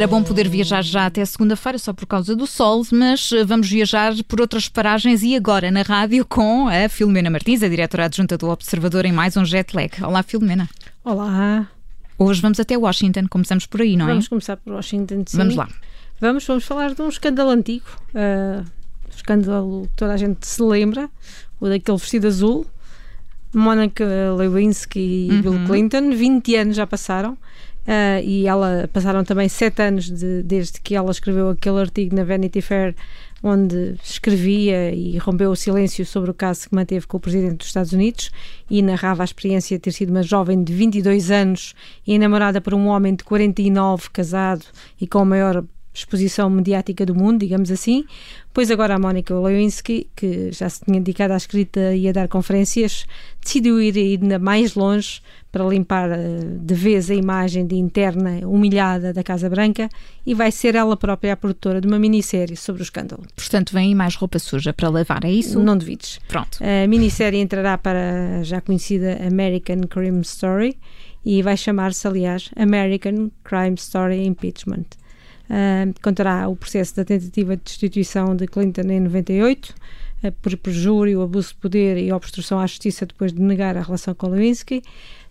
Era bom poder viajar já até segunda-feira só por causa do sol, mas eh, vamos viajar por outras paragens e agora na rádio com a Filomena Martins, a diretora adjunta do Observador em mais um jet lag. Olá, Filomena. Olá. Hoje vamos até Washington, começamos por aí, não é? Vamos começar por Washington, sim. Vamos lá. Vamos, vamos falar de um escândalo antigo, uh, escândalo que toda a gente se lembra, o daquele vestido azul, Monica Lewinsky e uhum. Bill Clinton, 20 anos já passaram. Uh, e ela passaram também sete anos de, desde que ela escreveu aquele artigo na Vanity Fair onde escrevia e rompeu o silêncio sobre o caso que manteve com o presidente dos Estados Unidos e narrava a experiência de ter sido uma jovem de 22 anos e namorada por um homem de 49, casado e com a maior exposição mediática do mundo, digamos assim. Pois agora a Mónica Lewinsky, que já se tinha dedicado à escrita e a dar conferências, decidiu ir ainda mais longe para limpar eh, de vez a imagem de interna humilhada da Casa Branca e vai ser ela própria a produtora de uma minissérie sobre o escândalo. Portanto, vem mais roupa suja para lavar, é isso? Não duvides. Pronto. A minissérie entrará para a já conhecida American Crime Story e vai chamar-se, aliás, American Crime Story Impeachment. Uh, contará o processo da tentativa de destituição de Clinton em 98, uh, por perjúrio, abuso de poder e obstrução à justiça depois de negar a relação com Lewinsky.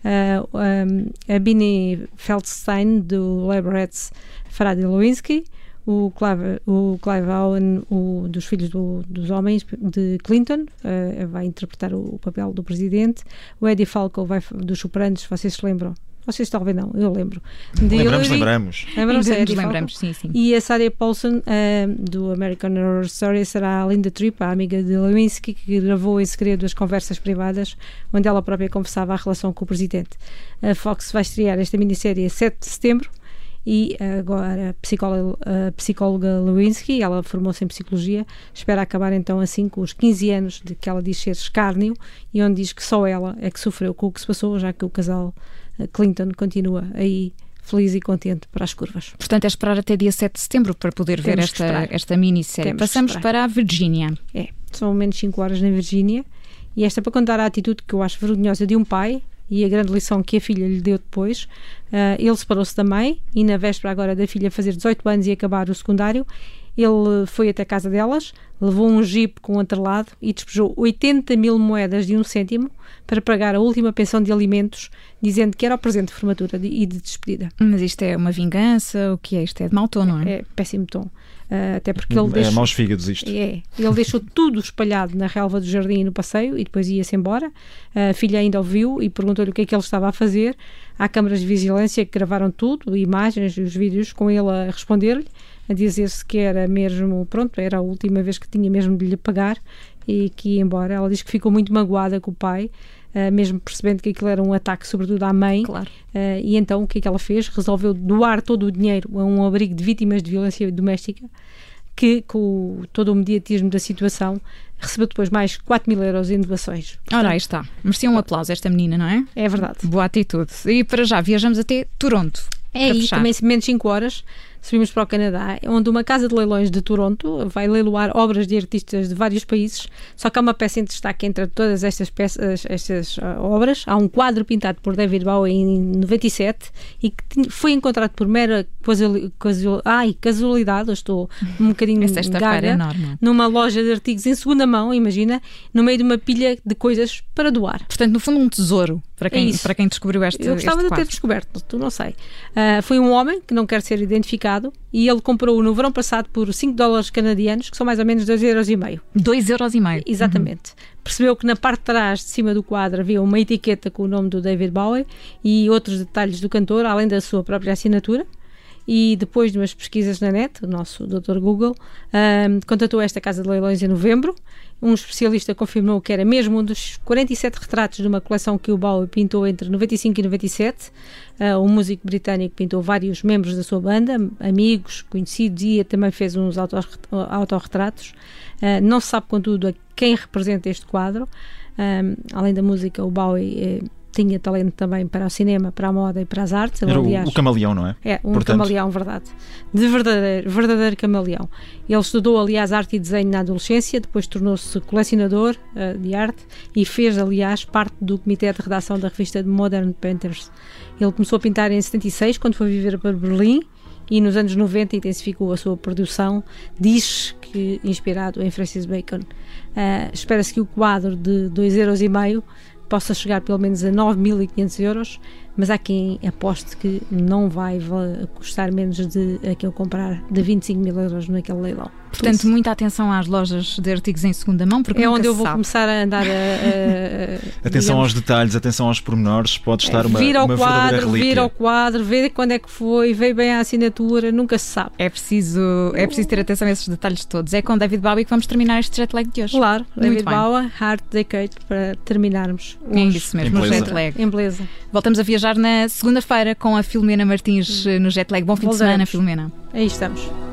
Um, a Bini Feldstein, do Laborettes, fará de Lewinsky. O Clive, o Clive Owen, o, dos filhos do, dos homens de Clinton, uh, vai interpretar o, o, papel do presidente. O Eddie Falco vai, dos Sopranos, vocês se lembram, vocês talvez não, eu lembro. De lembramos, lembramos. Lembramos, lembramos, lembramos sim, sim. E a Sarah Paulson, uh, do American Horror Story, será a Linda Tripp, a amiga de Lewinsky, que gravou em segredo as conversas privadas, onde ela própria confessava a relação com o presidente. A Fox vai estrear esta minissérie a 7 de setembro e agora a psicóloga, a psicóloga Lewinsky, ela formou-se em psicologia, espera acabar então assim com os 15 anos de que ela diz ser escárnio e onde diz que só ela é que sofreu com o que se passou, já que o casal Clinton continua aí feliz e contente para as curvas. Portanto, é esperar até dia 7 de setembro para poder Temos ver esta, esta minissérie. Passamos para a Virgínia. É, são menos 5 horas na Virgínia e esta para contar a atitude que eu acho vergonhosa de um pai e a grande lição que a filha lhe deu depois. Uh, ele separou-se da mãe e na véspera agora da filha fazer 18 anos e acabar o secundário, ele foi até a casa delas, levou um jipe com um atrelado e despejou 80 mil moedas de um cêntimo para pagar a última pensão de alimentos, dizendo que era o presente de formatura e de despedida. Mas isto é uma vingança? O que é? Isto é de mau tom, não é? É péssimo tom. Uh, até porque ele é deixou, maus fígados isto. É, ele deixou tudo espalhado na relva do jardim e no passeio e depois ia-se embora. A filha ainda ouviu e perguntou-lhe o que é que ele estava a fazer. Há câmaras de vigilância que gravaram tudo, imagens e os vídeos com ele a responder-lhe a dizer-se que era mesmo, pronto, era a última vez que tinha mesmo de lhe pagar e que ia embora. Ela diz que ficou muito magoada com o pai, uh, mesmo percebendo que aquilo era um ataque sobretudo à mãe. Claro. Uh, e então o que é que ela fez? Resolveu doar todo o dinheiro a um abrigo de vítimas de violência doméstica que, com todo o mediatismo da situação, recebeu depois mais 4 mil euros em doações. Ora, aí está. Merecia um aplauso esta menina, não é? É verdade. Boa atitude. E para já, viajamos até Toronto. É aí, também menos 5 horas subimos para o Canadá, onde uma casa de leilões de Toronto vai leiloar obras de artistas de vários países, só que há uma peça em destaque entre todas estas peças, estas uh, obras. Há um quadro pintado por David Bowie em 97 e que foi encontrado por mera casual, casual, ai, casualidade, eu estou um bocadinho gaga, é numa loja de artigos em segunda mão, imagina, no meio de uma pilha de coisas para doar. Portanto, no fundo, um tesouro para quem, é para quem descobriu este Eu gostava de ter descoberto, tu não sei. Uh, foi um homem que não quer ser identificado mercado e ele comprou no verão passado por 5 dólares canadianos, que são mais ou menos 2,5 euros. E meio. 2 euros e meio? Exatamente. Uhum. Percebeu que na parte de trás, de cima do quadro, havia uma etiqueta com o nome do David Bowie e outros detalhes do cantor, além da sua própria assinatura e depois de umas pesquisas na net, o nosso Dr. Google um, contatou esta casa de leilões em novembro. Um especialista confirmou que era mesmo um dos 47 retratos de uma coleção que o Bowie pintou entre 95 e 97. Uh, o músico britânico pintou vários membros da sua banda, amigos, conhecidos e também fez uns autorretratos. Uh, não se sabe, contudo, a quem representa este quadro. Um, além da música, o Bowie eh, tinha talento também para o cinema, para a moda e para as artes. Ele, Era aliás, o, camaleão, não é? É, um Portanto... camaleão, verdade. De verdadeiro, verdadeiro camaleão. Ele estudou, aliás, arte e desenho na adolescência, depois tornou-se colecionador uh, de arte e fez, aliás, parte do comitê de redação da revista Modern Painters. Ele começou a pintar em 76, quando foi viver para Berlim, e nos anos 90 intensificou a sua produção, diz que inspirado em Francis Bacon. Uh, Espera-se que o quadro de 2,5 euros possa chegar pelo menos a 9.500 euros, mas há quem aposte que não vai custar menos de aquele comprar de 25 mil euros naquele leilão. Portanto, muita atenção às lojas de artigos em segunda mão, porque é onde eu vou sabe. começar a andar a, a, a atenção digamos, aos detalhes, atenção aos pormenores, pode estar uma vir ao uma quadro, vir ao quadro, ver quando é que foi, ver bem a assinatura, nunca se sabe. É preciso, é preciso ter atenção a esses detalhes todos. É com David Bowie que vamos terminar este jet lag de hoje. Claro, Muito David Bowie, Heart Decade para terminarmos. É isso mesmo, o jet lag. Em beleza. Voltamos a viajar na segunda-feira com a Filomena Martins hum. no jet lag. Bom fim Volvemos. de semana, Filomena. Aí estamos.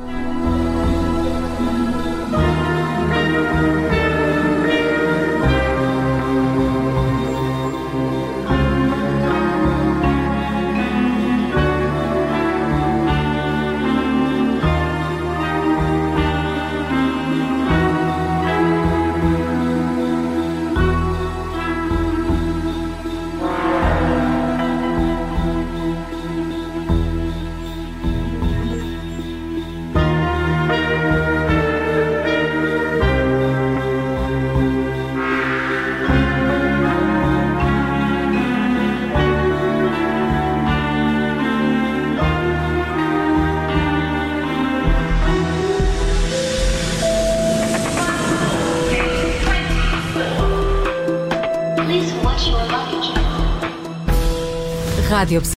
Rádio